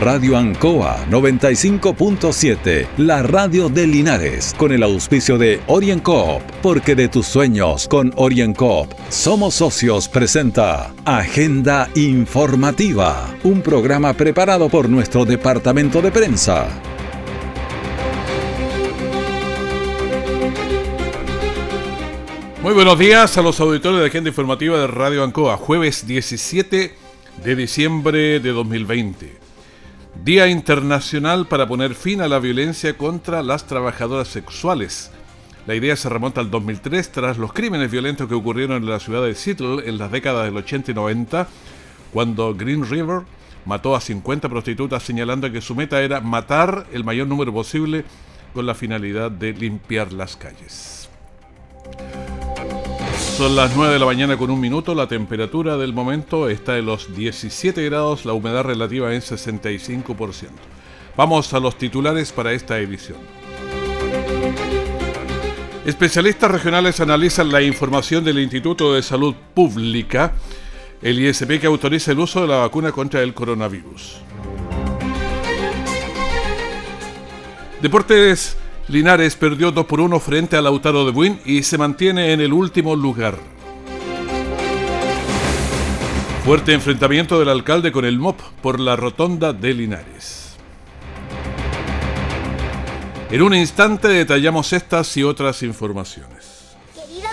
Radio Ancoa 95.7, la radio de Linares, con el auspicio de OrienCoop, porque de tus sueños con OrienCoop somos socios presenta Agenda Informativa, un programa preparado por nuestro departamento de prensa. Muy buenos días a los auditores de Agenda Informativa de Radio Ancoa, jueves 17 de diciembre de 2020. Día Internacional para poner fin a la violencia contra las trabajadoras sexuales. La idea se remonta al 2003 tras los crímenes violentos que ocurrieron en la ciudad de Seattle en las décadas del 80 y 90, cuando Green River mató a 50 prostitutas señalando que su meta era matar el mayor número posible con la finalidad de limpiar las calles. Son las 9 de la mañana con un minuto, la temperatura del momento está en los 17 grados, la humedad relativa en 65%. Vamos a los titulares para esta edición. Especialistas regionales analizan la información del Instituto de Salud Pública, el ISP que autoriza el uso de la vacuna contra el coronavirus. Deportes Linares perdió 2 por 1 frente a Lautaro de Buin y se mantiene en el último lugar. Fuerte enfrentamiento del alcalde con el MOP por la rotonda de Linares. En un instante detallamos estas y otras informaciones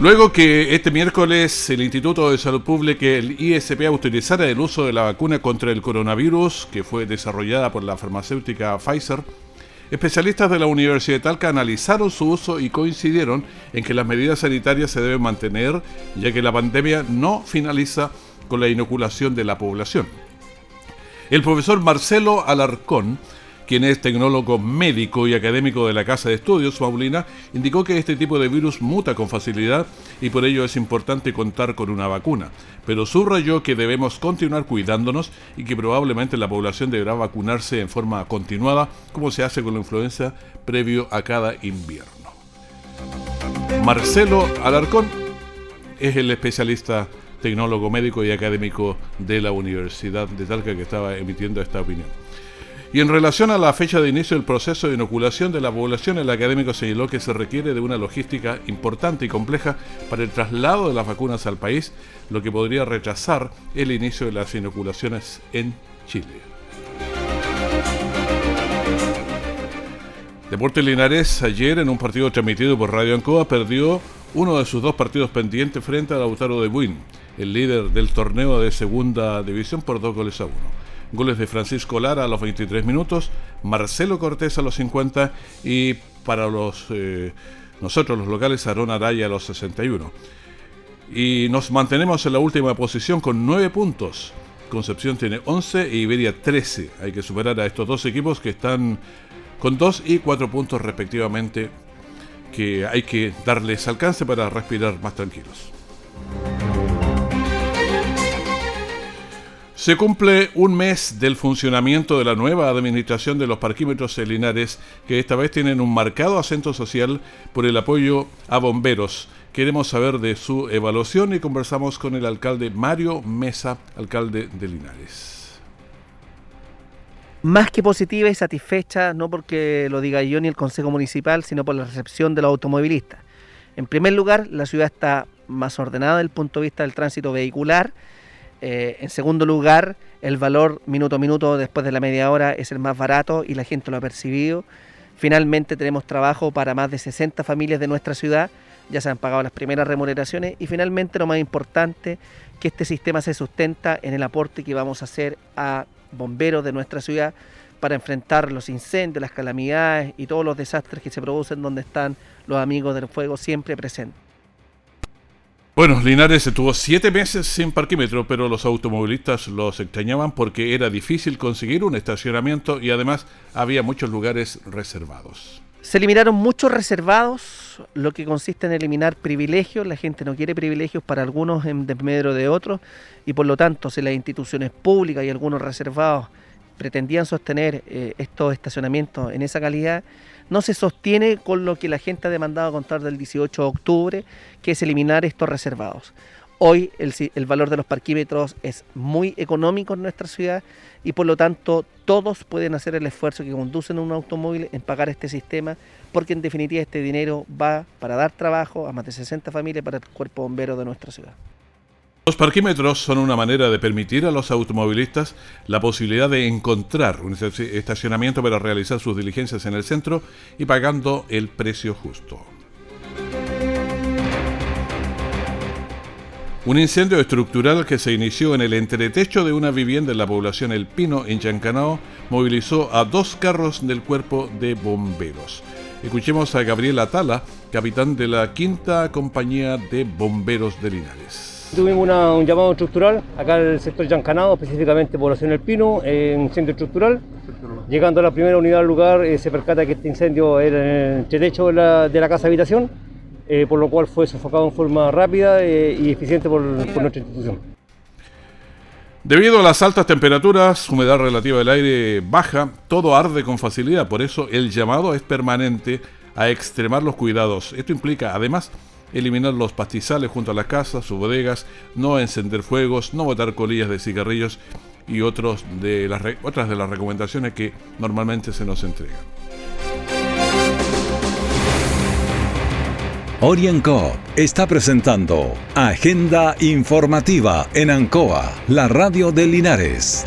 Luego que este miércoles el Instituto de Salud Pública, el ISP, autorizara el uso de la vacuna contra el coronavirus, que fue desarrollada por la farmacéutica Pfizer, especialistas de la Universidad de Talca analizaron su uso y coincidieron en que las medidas sanitarias se deben mantener, ya que la pandemia no finaliza con la inoculación de la población. El profesor Marcelo Alarcón, quien es tecnólogo médico y académico de la Casa de Estudios, Paulina, indicó que este tipo de virus muta con facilidad y por ello es importante contar con una vacuna. Pero subrayó que debemos continuar cuidándonos y que probablemente la población deberá vacunarse en forma continuada, como se hace con la influenza previo a cada invierno. Marcelo Alarcón es el especialista tecnólogo médico y académico de la Universidad de Talca que estaba emitiendo esta opinión. Y en relación a la fecha de inicio del proceso de inoculación de la población, el académico señaló que se requiere de una logística importante y compleja para el traslado de las vacunas al país, lo que podría retrasar el inicio de las inoculaciones en Chile. Deportes Linares ayer en un partido transmitido por Radio Ancoa perdió uno de sus dos partidos pendientes frente a Lautaro de Buin, el líder del torneo de segunda división por dos goles a uno. Goles de Francisco Lara a los 23 minutos, Marcelo Cortés a los 50 y para los eh, nosotros los locales Aaron Araya a los 61. Y nos mantenemos en la última posición con 9 puntos. Concepción tiene 11 e Iberia 13. Hay que superar a estos dos equipos que están con 2 y 4 puntos respectivamente que hay que darles alcance para respirar más tranquilos. Se cumple un mes del funcionamiento de la nueva administración de los parquímetros en Linares, que esta vez tienen un marcado acento social por el apoyo a bomberos. Queremos saber de su evaluación y conversamos con el alcalde Mario Mesa, alcalde de Linares. Más que positiva y satisfecha, no porque lo diga yo ni el Consejo Municipal, sino por la recepción de los automovilistas. En primer lugar, la ciudad está más ordenada desde el punto de vista del tránsito vehicular eh, en segundo lugar, el valor minuto a minuto después de la media hora es el más barato y la gente lo ha percibido. Finalmente tenemos trabajo para más de 60 familias de nuestra ciudad, ya se han pagado las primeras remuneraciones y finalmente lo más importante, que este sistema se sustenta en el aporte que vamos a hacer a bomberos de nuestra ciudad para enfrentar los incendios, las calamidades y todos los desastres que se producen donde están los amigos del fuego siempre presentes. Bueno, Linares estuvo siete meses sin parquímetro, pero los automovilistas los extrañaban porque era difícil conseguir un estacionamiento y además había muchos lugares reservados. Se eliminaron muchos reservados, lo que consiste en eliminar privilegios. La gente no quiere privilegios para algunos en desmedro de otros y por lo tanto si las instituciones públicas y algunos reservados pretendían sostener eh, estos estacionamientos en esa calidad, no se sostiene con lo que la gente ha demandado a contar del 18 de octubre, que es eliminar estos reservados. Hoy el, el, valor de los parquímetros es muy económico en nuestra ciudad y por lo tanto todos pueden hacer el esfuerzo que conducen un automóvil en pagar este sistema porque en definitiva este dinero va para dar trabajo a más de 60 familias para el cuerpo bombero de nuestra ciudad. Los parquímetros son una manera de permitir a los automovilistas la posibilidad de encontrar un estacionamiento para realizar sus diligencias en el centro y pagando el precio justo. Un incendio estructural que se inició en el entretecho de una vivienda en la población El Pino, en Chancanao, movilizó a dos carros del cuerpo de bomberos. Escuchemos a Gabriel Atala, capitán de la quinta compañía de bomberos de Linares. Tuvimos un llamado estructural acá en el sector Yancanado, específicamente población El Pino, en incendio estructural. Llegando a la primera unidad al lugar, eh, se percata que este incendio era en el entretecho de la, de casa habitación, eh, por lo cual fue sofocado en forma rápida eh, y eficiente por nuestra institución. Debido a las altas temperaturas, humedad relativa del aire baja, todo arde con facilidad, por eso el llamado es permanente a extremar los cuidados. Esto implica además eliminar los pastizales junto a las casas, sus bodegas, no encender fuegos, no botar colillas de cigarrillos y de las, otras de las recomendaciones que normalmente se nos entregan. Orienco está presentando Agenda Informativa en Ancoa, la radio de Linares.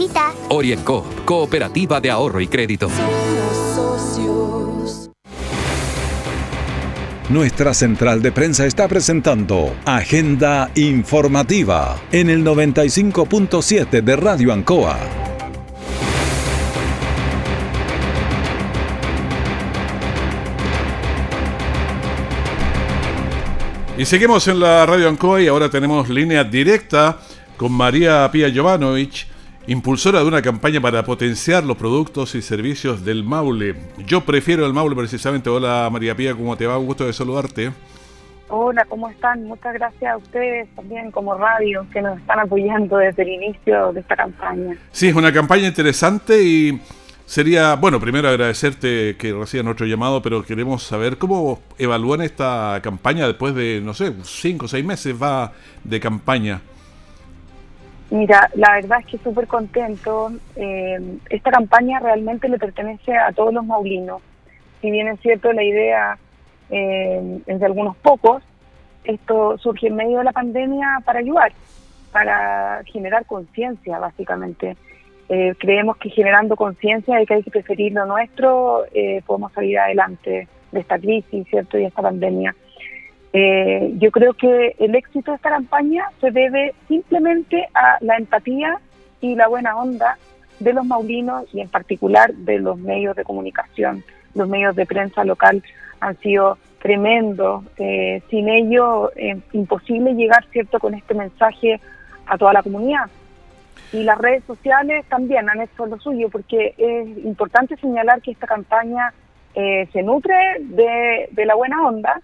Orienco, Cooperativa de Ahorro y Crédito. Nuestra central de prensa está presentando Agenda Informativa en el 95.7 de Radio Ancoa. Y seguimos en la Radio Ancoa y ahora tenemos línea directa con María Pía Jovanovic, impulsora de una campaña para potenciar los productos y servicios del Maule. Yo prefiero el Maule precisamente. Hola María Pía, ¿cómo te va? Un gusto de saludarte. Hola, ¿cómo están? Muchas gracias a ustedes también como radio que nos están apoyando desde el inicio de esta campaña. Sí, es una campaña interesante y sería, bueno, primero agradecerte que reciban nuestro llamado, pero queremos saber cómo evalúan esta campaña después de, no sé, cinco o seis meses va de campaña. Mira, la verdad es que súper contento. Eh, esta campaña realmente le pertenece a todos los maulinos. Si bien es cierto, la idea eh, es de algunos pocos, esto surge en medio de la pandemia para ayudar, para generar conciencia, básicamente. Eh, creemos que generando conciencia de que hay que preferir lo nuestro, podemos salir adelante de esta crisis, ¿cierto? Y esta pandemia. Eh, yo creo que el éxito de esta campaña se debe simplemente a la empatía y la buena onda de los maulinos y en particular de los medios de comunicación. Los medios de prensa local han sido tremendos. Eh, sin ello, eh, imposible llegar, ¿cierto?, con este mensaje a toda la comunidad. Y las redes sociales también han hecho lo suyo, porque es importante señalar que esta campaña se nutre de la buena onda,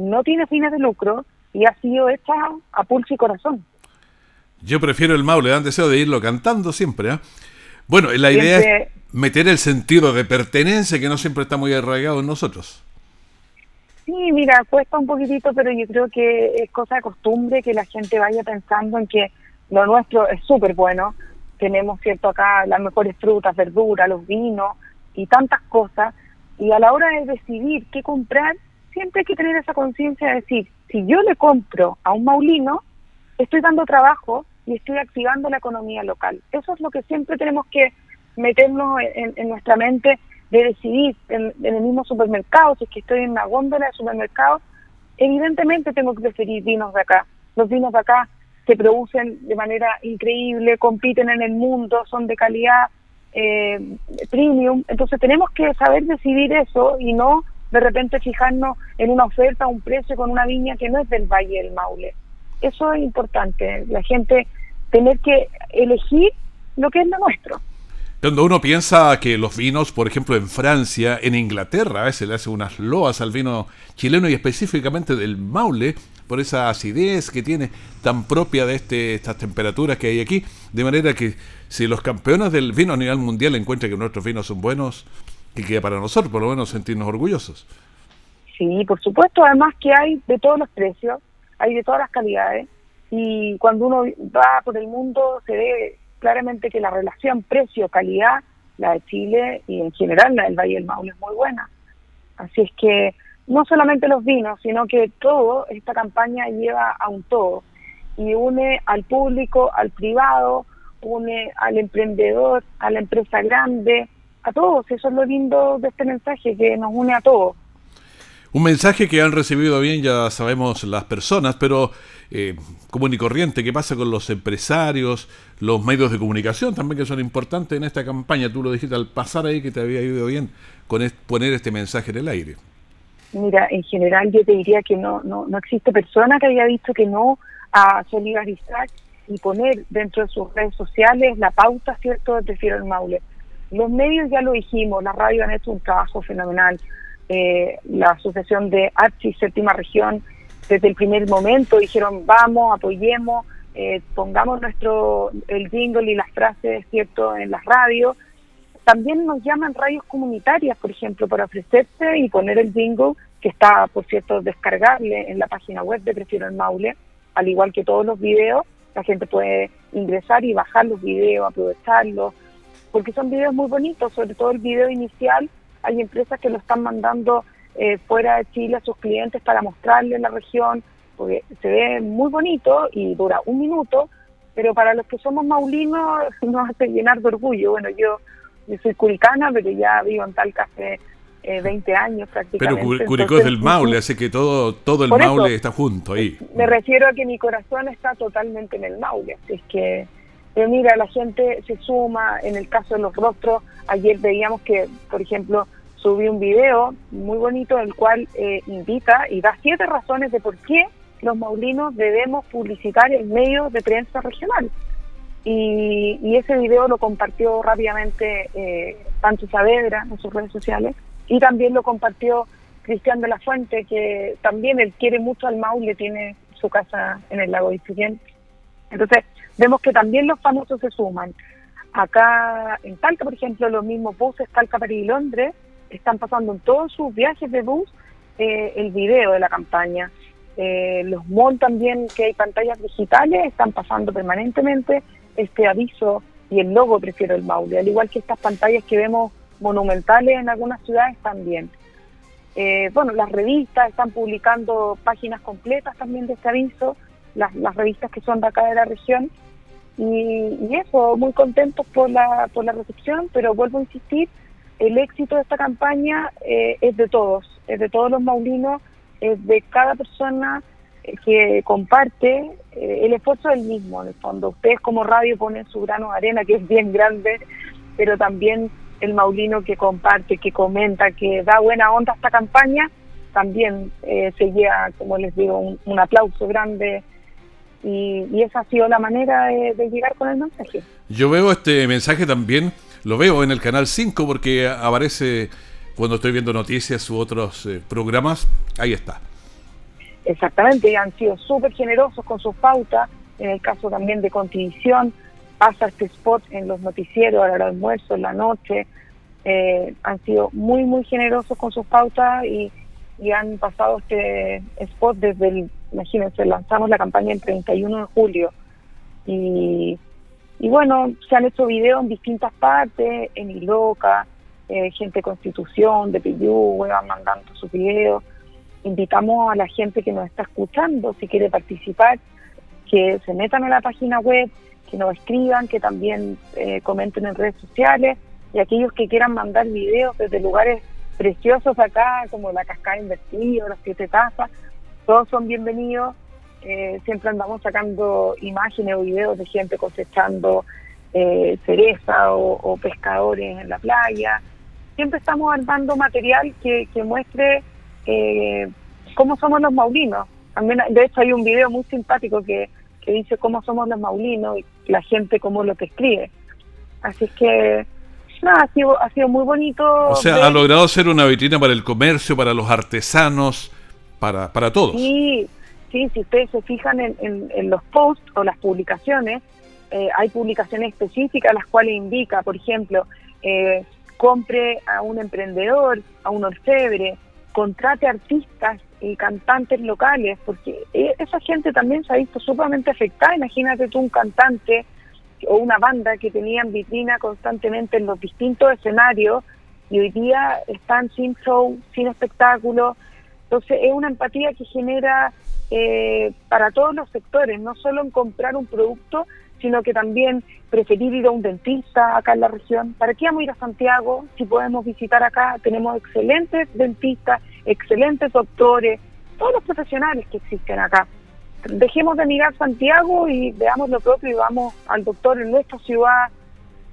no tiene fines de lucro y ha sido hecha a pulso y corazón. Yo prefiero el Maule, dan deseo de irlo cantando siempre. ¿eh? Bueno, la idea es, meter el sentido de pertenencia que no siempre está muy arraigado en nosotros. Sí, mira, cuesta un poquitito, pero yo creo que es cosa de costumbre que la gente vaya pensando en que lo nuestro es súper bueno. Tenemos, cierto, acá las mejores frutas, verduras, los vinos y tantas cosas. Y a la hora de decidir qué comprar, siempre hay que tener esa conciencia de decir, si yo le compro a un maulino, estoy dando trabajo y estoy activando la economía local. Eso es lo que siempre tenemos que meternos en, nuestra mente de decidir en, el mismo supermercado, si es que estoy en una góndola de supermercado, evidentemente tengo que preferir vinos de acá. Los vinos de acá se producen de manera increíble, compiten en el mundo, son de calidad eh, premium, entonces tenemos que saber decidir eso y no de repente fijarnos en una oferta, un precio con una viña que no es del Valle del Maule. Eso es importante, la gente tener que elegir lo que es lo nuestro. Cuando uno piensa que los vinos, por ejemplo, en Francia, en Inglaterra, a veces le hace unas loas al vino chileno y específicamente del Maule, por esa acidez que tiene tan propia de este, estas temperaturas que hay aquí, de manera que si los campeones del vino a nivel mundial encuentran que nuestros vinos son buenos, que queda para nosotros por lo menos sentirnos orgullosos. Sí, por supuesto, además que hay de todos los precios, hay de todas las calidades, y cuando uno va por el mundo se ve claramente que la relación precio-calidad, la de Chile y en general la del Valle del Maule es muy buena. Así es que no solamente los vinos, sino que todo, esta campaña lleva a un todo y une al público, al privado, une al emprendedor, a la empresa grande, a todos. Eso es lo lindo de este mensaje, que nos une a todos. Un mensaje que han recibido bien, ya sabemos, las personas, pero eh, común y corriente, ¿qué pasa con los empresarios, los medios de comunicación también que son importantes en esta campaña? Tú lo dijiste al pasar ahí que te había ido bien con poner este mensaje en el aire. Mira, en general yo te diría que no, no, no existe persona que haya dicho que no a solidarizar y poner dentro de sus redes sociales la pauta, ¿cierto?, de Prefiero el Maule. Los medios ya lo dijimos, la radio han hecho un trabajo fenomenal eh, la Asociación de Archi Séptima Región, desde el primer momento dijeron vamos, apoyemos, eh, pongamos nuestro el jingle y las frases cierto en las radios. También nos llaman radios comunitarias, por ejemplo, para ofrecerse y poner el jingle, que está, por cierto, descargable en la página web de Prefiero el Maule, al igual que todos los videos. La gente puede ingresar y bajar los videos, aprovecharlos, porque son videos muy bonitos, sobre todo el video inicial hay empresas que lo están mandando eh, fuera de Chile a sus clientes para mostrarle la región, porque se ve muy bonito y dura un minuto, pero para los que somos maulinos nos hace llenar de orgullo. Bueno, yo, yo soy curicana, pero ya vivo en Talca hace 20 eh, años prácticamente. Pero Curicó es del Maule, así que todo, todo el Maule está junto ahí. Me refiero a que mi corazón está totalmente en el Maule, así es que pero mira, la gente se suma, en el caso de los rostros, ayer veíamos que, por ejemplo, subí un video muy bonito en el cual eh, invita y da siete razones de por qué los maulinos debemos publicitar en medios de prensa regional. Y, ese video lo compartió rápidamente eh, Pancho Saavedra en sus redes sociales y también lo compartió Cristian de la Fuente, que también él quiere mucho al Maule, tiene su casa en el lago Isidien. Entonces, vemos que también los famosos se suman. Acá en Talca, por ejemplo, los mismos buses Talca, París y Londres están pasando en todos sus viajes de bus eh, el video de la campaña. Eh, los malls también, que hay pantallas digitales, están pasando permanentemente este aviso y el logo prefiero el Maule, al igual que estas pantallas que vemos monumentales en algunas ciudades también. Eh, bueno, las revistas están publicando páginas completas también de este aviso, las, las revistas que son de acá de la región, y, eso, muy contentos por la, por la recepción, pero vuelvo a insistir, el éxito de esta campaña eh, es de todos, es de todos los maulinos, es de cada persona eh, que comparte eh, el esfuerzo del mismo, en el fondo. Ustedes como radio ponen su grano de arena, que es bien grande, pero también el maulino que comparte, que comenta, que da buena onda a esta campaña, también se lleva, como les digo, un, aplauso grande y, y, esa ha sido la manera de, llegar con el mensaje. Yo veo este mensaje también, lo veo en el canal 5 porque aparece cuando estoy viendo noticias u otros eh, programas, ahí está. Exactamente, y han sido súper generosos con sus pautas, en el caso también de Contribución, pasa este spot en los noticieros, a la hora del almuerzo, en la noche. Eh, han sido muy, muy generosos con sus pautas y, y han pasado este spot desde el, imagínense, lanzamos la campaña el 31 de julio y, y bueno, se han hecho videos en distintas partes, en Iloca, eh, gente de Constitución, de Piyú, van mandando sus videos. Invitamos a la gente que nos está escuchando, si quiere participar, que se metan a la página web, que nos escriban, que también eh, comenten en redes sociales y aquellos que quieran mandar videos desde lugares preciosos acá, como la cascada invertida, las siete tazas, todos son bienvenidos. Eh, siempre andamos sacando imágenes o videos de gente cosechando eh, cereza o, pescadores en la playa. Siempre estamos armando material que, que muestre eh, cómo somos los maulinos. También, de hecho, hay un video muy simpático que, que dice cómo somos los maulinos y la gente cómo lo que escribe. Así es que nada, ha sido, ha sido muy bonito. O sea, ha logrado ser una vitrina para el comercio, para los artesanos, para, para todos. Sí, sí, si ustedes se fijan en, en, los posts o las publicaciones, eh, hay publicaciones específicas las cuales indica, por ejemplo, eh, compre a un emprendedor, a un orfebre, contrate artistas y cantantes locales, porque eh, esa gente también se ha visto sumamente afectada. Imagínate tú un cantante o una banda que tenían vitrina constantemente en los distintos escenarios y hoy día están sin show, sin espectáculo. Entonces es una empatía que genera eh, para todos los sectores, no solo en comprar un producto, sino que también preferir ir a un dentista acá en la región. ¿Para qué vamos a ir a Santiago si podemos visitar acá? Tenemos excelentes dentistas, excelentes doctores, todos los profesionales que existen acá. Dejemos de mirar Santiago y veamos lo propio y vamos al doctor en nuestra ciudad.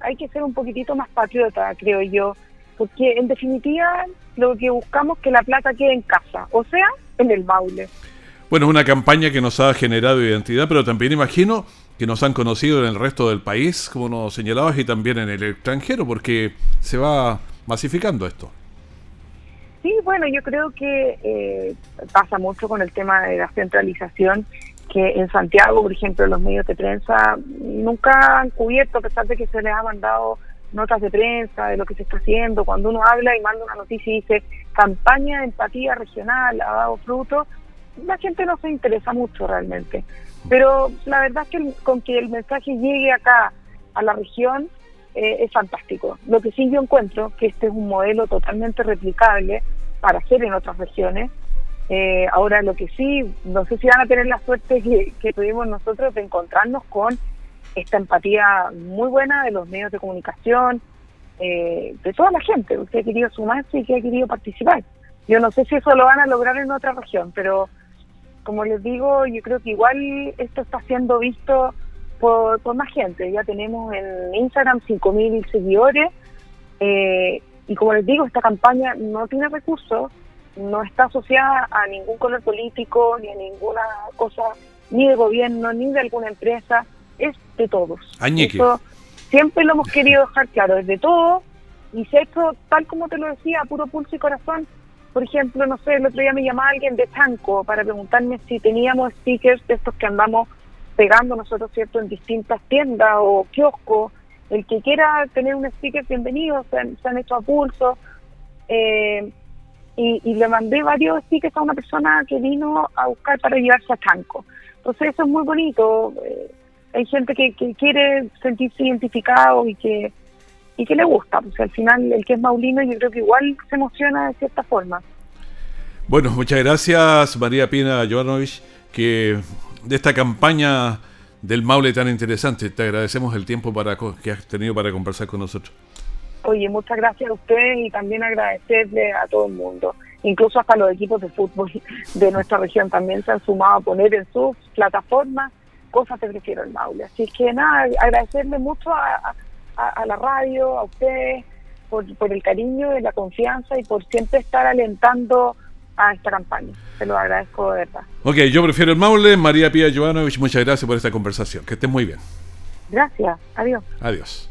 Hay que ser un poquitito más patriota, creo yo, porque en definitiva lo que buscamos es que la plata quede en casa, o sea, en el Maule. Bueno, es una campaña que nos ha generado identidad, pero también imagino que nos han conocido en el resto del país, como nos señalabas, y también en el extranjero, porque se va masificando esto. Sí, bueno, yo creo que eh, pasa mucho con el tema de la centralización, que en Santiago, por ejemplo, los medios de prensa nunca han cubierto, a pesar de que se les ha mandado notas de prensa de lo que se está haciendo, cuando uno habla y manda una noticia y dice campaña de empatía regional ha dado fruto, la gente no se interesa mucho realmente. Pero la verdad es que con que el mensaje llegue acá a la región eh, es fantástico. Lo que sí yo encuentro que este es un modelo totalmente replicable para hacer en otras regiones. Eh, ahora lo que sí, no sé si van a tener la suerte que, tuvimos nosotros de encontrarnos con esta empatía muy buena de los medios de comunicación, eh, de toda la gente que ha querido sumarse y que ha querido participar. Yo no sé si eso lo van a lograr en otra región, pero como les digo, yo creo que igual esto está siendo visto por, más gente. Ya tenemos en Instagram 5.000 seguidores eh, y como les digo, esta campaña no tiene recursos, no está asociada a ningún color político, ni a ninguna cosa, ni de gobierno, ni de alguna empresa, es de todos. Eso siempre lo hemos querido dejar claro, es de todos y se ha hecho, tal como te lo decía, a puro pulso y corazón, por ejemplo, no sé, el otro día me llamaba alguien de Tanco para preguntarme si teníamos stickers de estos que andamos pegando nosotros, ¿cierto?, en distintas tiendas o kioscos. El que quiera tener un sticker, bienvenido, se han, hecho a pulso. Eh, y, le mandé varios stickers a una persona que vino a buscar para llevarse a Tanco. Entonces eso es muy bonito. Eh, hay gente que, que quiere sentirse identificado y que y que le gusta, pues al final el que es maulino yo creo que igual se emociona de cierta forma. Bueno, muchas gracias María Pina Jovanovic, que de esta campaña del Maule tan interesante, te agradecemos el tiempo para que has tenido para conversar con nosotros. Oye, muchas gracias a ustedes y también agradecerle a todo el mundo. Incluso hasta los equipos de fútbol de nuestra región también se han sumado a poner en sus plataformas cosas que prefiero el Maule. Así que nada, agradecerle mucho a a, la radio, a ustedes, por, por, el cariño y la confianza y por siempre estar alentando a esta campaña. Se lo agradezco de verdad. Ok, yo prefiero el Maule. María Pía Jovanovic, muchas gracias por esta conversación. Que estén muy bien. Gracias. Adiós. Adiós.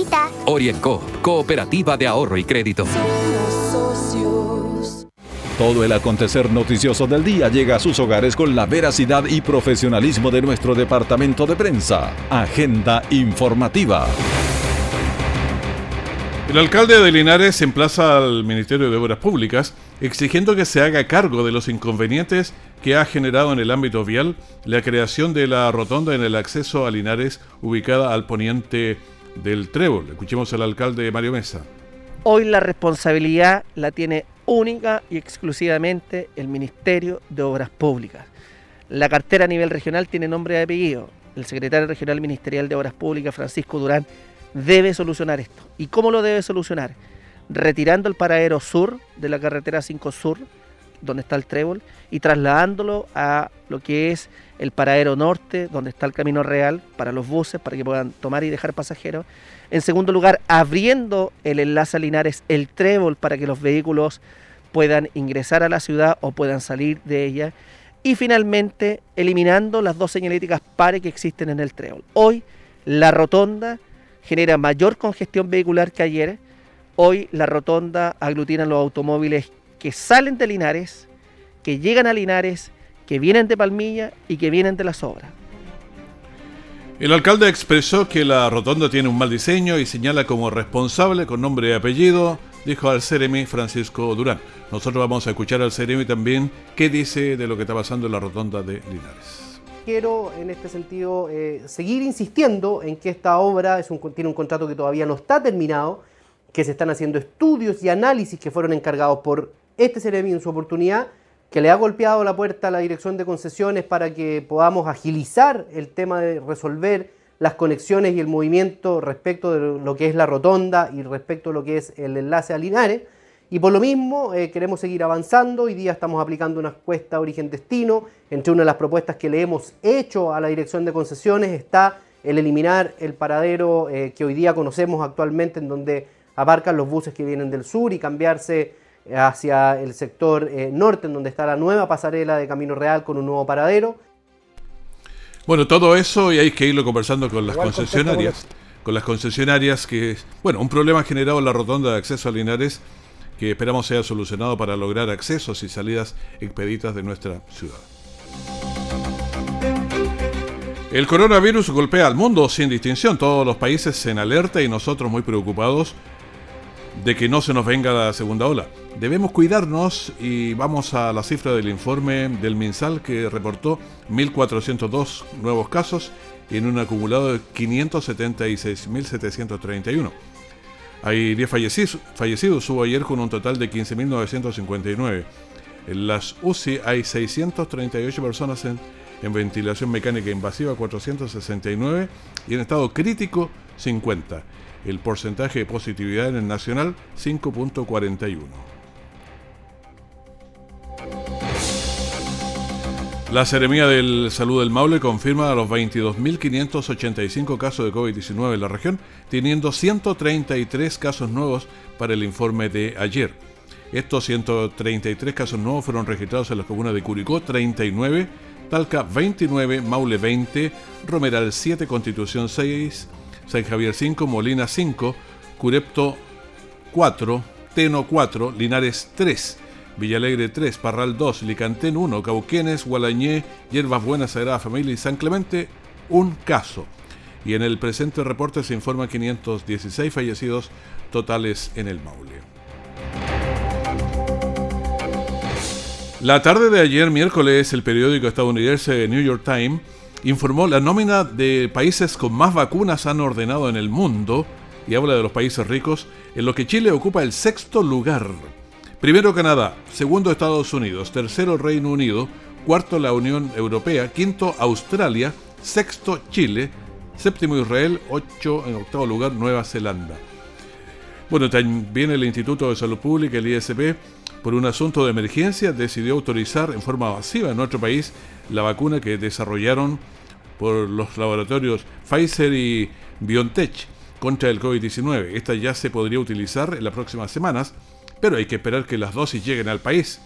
Orienco, Cooperativa de Ahorro y Crédito. Todo el acontecer noticioso del día llega a sus hogares con la veracidad y profesionalismo de nuestro departamento de prensa. Agenda informativa. El alcalde de Linares emplaza al Ministerio de Obras Públicas exigiendo que se haga cargo de los inconvenientes que ha generado en el ámbito vial la creación de la rotonda en el acceso a Linares ubicada al poniente del Trébol. Escuchemos al alcalde Mario Mesa. Hoy la responsabilidad la tiene única y exclusivamente el Ministerio de Obras Públicas. La cartera a nivel regional tiene nombre y apellido. El secretario regional ministerial de Obras Públicas, Francisco Durán, debe solucionar esto. ¿Y cómo lo debe solucionar? Retirando el paradero sur de la carretera 5 Sur, donde está el trébol, y trasladándolo a lo que es el paradero norte, donde está el camino real para los buses, para que puedan tomar y dejar pasajeros. En segundo lugar, abriendo el enlace a Linares, el trébol, para que los vehículos puedan ingresar a la ciudad o puedan salir de ella. Y finalmente, eliminando las dos señaléticas pares que existen en el trébol. Hoy, la rotonda genera mayor congestión vehicular que ayer. Hoy, la rotonda aglutina los automóviles que salen de Linares, que llegan a Linares, que vienen de Palmilla y que vienen de las obras. El alcalde expresó que la rotonda tiene un mal diseño y señala como responsable con nombre y apellido, dijo al Ceremi Francisco Durán. Nosotros vamos a escuchar al Ceremi también qué dice de lo que está pasando en la rotonda de Linares. Quiero en este sentido eh, seguir insistiendo en que esta obra es un, tiene un contrato que todavía no está terminado, que se están haciendo estudios y análisis que fueron encargados por este Ceremi en su oportunidad, que le ha golpeado la puerta a la dirección de concesiones para que podamos agilizar el tema de resolver las conexiones y el movimiento respecto de lo que es la rotonda y respecto a lo que es el enlace a Linares. Y por lo mismo eh, queremos seguir avanzando. Hoy día estamos aplicando una encuesta origen-destino. Entre una de las propuestas que le hemos hecho a la dirección de concesiones está el eliminar el paradero eh, que hoy día conocemos actualmente en donde abarcan los buses que vienen del sur y cambiarse hacia el sector eh, norte, en donde está la nueva pasarela de Camino Real con un nuevo paradero. Bueno, todo eso y hay que irlo conversando con las concesionarias. Con las concesionarias que, bueno, un problema generado en la rotonda de acceso a Linares que esperamos sea solucionado para lograr accesos y salidas expeditas de nuestra ciudad. El coronavirus golpea al mundo sin distinción, todos los países en alerta y nosotros muy preocupados de que no se nos venga la segunda ola. Debemos cuidarnos y vamos a la cifra del informe del MinSal que reportó 1.402 nuevos casos en un acumulado de 576.731. Hay 10 fallecidos, fallecidos, hubo ayer con un total de 15.959. En las UCI hay 638 personas en, en ventilación mecánica invasiva, 469 y en estado crítico 50 el porcentaje de positividad en el nacional 5.41. La Seremía del Salud del Maule confirma los 22.585 casos de COVID-19 en la región, teniendo 133 casos nuevos para el informe de ayer. Estos 133 casos nuevos fueron registrados en las comunas de Curicó 39, Talca 29, Maule 20, Romeral 7, Constitución 6, San Javier 5, Molina 5, Curepto 4, Teno 4, Linares 3, Villalegre 3, Parral 2, Licantén 1, Cauquenes, Gualañé, Hierbas Buenas, Sagrada Familia y San Clemente, un caso. Y en el presente reporte se informa 516 fallecidos totales en el Maule. La tarde de ayer, miércoles, el periódico estadounidense New York Times informó la nómina de países con más vacunas han ordenado en el mundo, y habla de los países ricos, en lo que Chile ocupa el sexto lugar. Primero Canadá, segundo Estados Unidos, tercero Reino Unido, cuarto la Unión Europea, quinto Australia, sexto Chile, Séptimo Israel, 8 en octavo lugar Nueva Zelanda. Bueno, también el Instituto de Salud Pública, el ISP, por un asunto de emergencia, decidió autorizar en forma masiva en nuestro país la vacuna que desarrollaron por los laboratorios Pfizer y BioNTech contra el COVID-19. Esta ya se podría utilizar en las próximas semanas, pero hay que esperar que las dosis lleguen al país.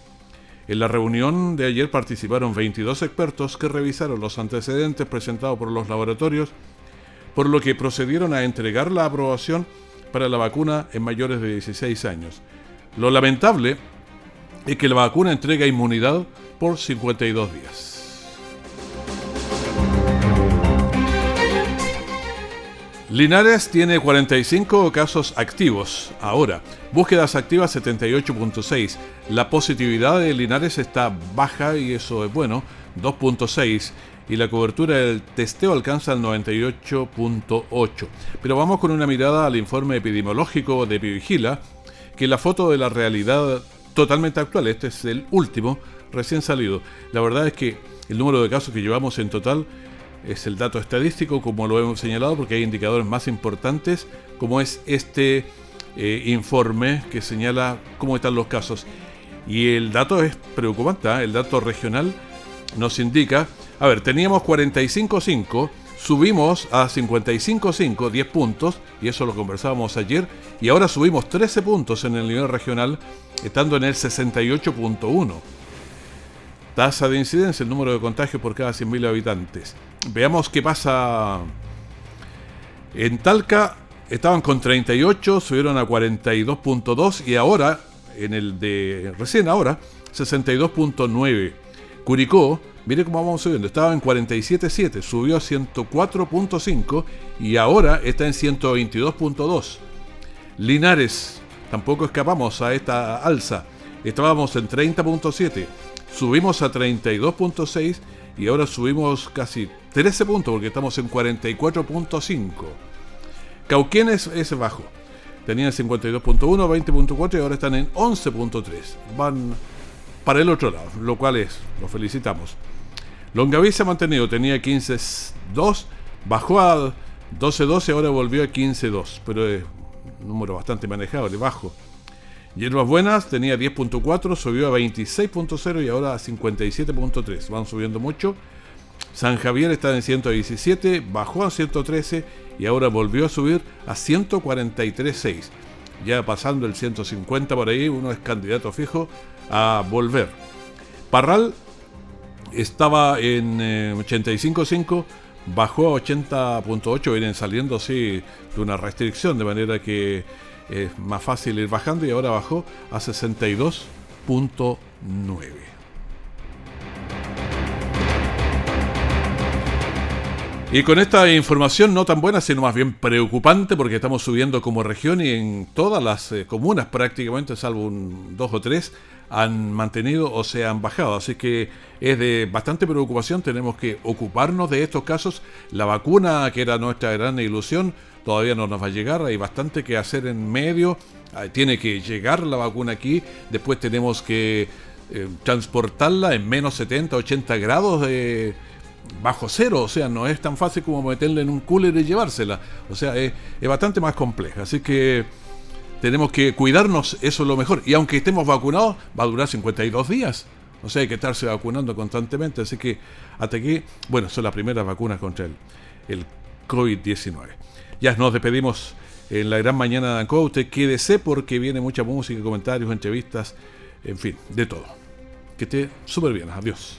En la reunión de ayer participaron 22 expertos que revisaron los antecedentes presentados por los laboratorios, por lo que procedieron a entregar la aprobación para la vacuna en mayores de 16 años. Lo lamentable es que la vacuna entrega inmunidad por 52 días. Linares tiene 45 casos activos ahora, búsquedas activas 78.6. La positividad de Linares está baja y eso es bueno, 2.6 y la cobertura del testeo alcanza el 98.8. Pero vamos con una mirada al informe epidemiológico de Pivigila, que la foto de la realidad totalmente actual. Este es el último, recién salido. La verdad es que el número de casos que llevamos en total es el dato estadístico, como lo hemos señalado, porque hay indicadores más importantes, como es este eh, informe que señala cómo están los casos. Y el dato es preocupante, ¿eh? el dato regional nos indica a ver, teníamos 45.5, subimos a 55.5, 10 puntos, y eso lo conversábamos ayer, y ahora subimos 13 puntos en el nivel regional, estando en el 68.1. Tasa de incidencia, el número de contagios por cada 100.000 habitantes. Veamos qué pasa en Talca. Estaban con 38, subieron a 42.2 y ahora, en el de recién ahora, 62.9. Curicó Mire cómo vamos subiendo. Estaba en 47.7, subió a 104.5 y ahora está en 122.2. Linares, tampoco escapamos a esta alza. Estábamos en 30.7, subimos a 32.6 y ahora subimos casi 13 puntos porque estamos en 44.5. Cauquenes es bajo. Tenían 52.1, 20.4 y ahora están en 11.3. Van para el otro lado, lo cual es, lo felicitamos. Longaví se ha mantenido, tenía 15-2, bajó a 12-12, ahora volvió a 15-2, pero es un número bastante manejable, bajo. Hierbas Buenas tenía 10.4, subió a 26.0 y ahora a 57.3, van subiendo mucho. San Javier está en 117, bajó a 113 y ahora volvió a subir a 143.6. Ya pasando el 150 por ahí, uno es candidato fijo a volver. Parral estaba en 85.5, eh, bajó a 80.8, vienen saliendo así de una restricción, de manera que es más fácil ir bajando y ahora bajó a 62.9. Y con esta información no tan buena, sino más bien preocupante, porque estamos subiendo como región y en todas las eh, comunas prácticamente, salvo un dos o tres, han mantenido o se han bajado. Así que es de bastante preocupación. Tenemos que ocuparnos de estos casos. La vacuna, que era nuestra gran ilusión, todavía no nos va a llegar. Hay bastante que hacer en medio. Tiene que llegar la vacuna aquí. Después tenemos que eh, transportarla en menos 70, 80 grados de bajo cero, o sea, no es tan fácil como meterla en un cooler y llevársela, o sea, es bastante más compleja, así que tenemos que cuidarnos, eso es lo mejor. Y aunque estemos vacunados, va a durar 52 días. O sea, hay que estarse vacunando constantemente. Así que hasta aquí, bueno, son las primeras vacunas contra el COVID-19. Ya nos despedimos en la gran mañana de Ancoa. Usted quédese porque viene mucha música, comentarios, entrevistas, en fin, de todo. Que esté súper bien. Adiós.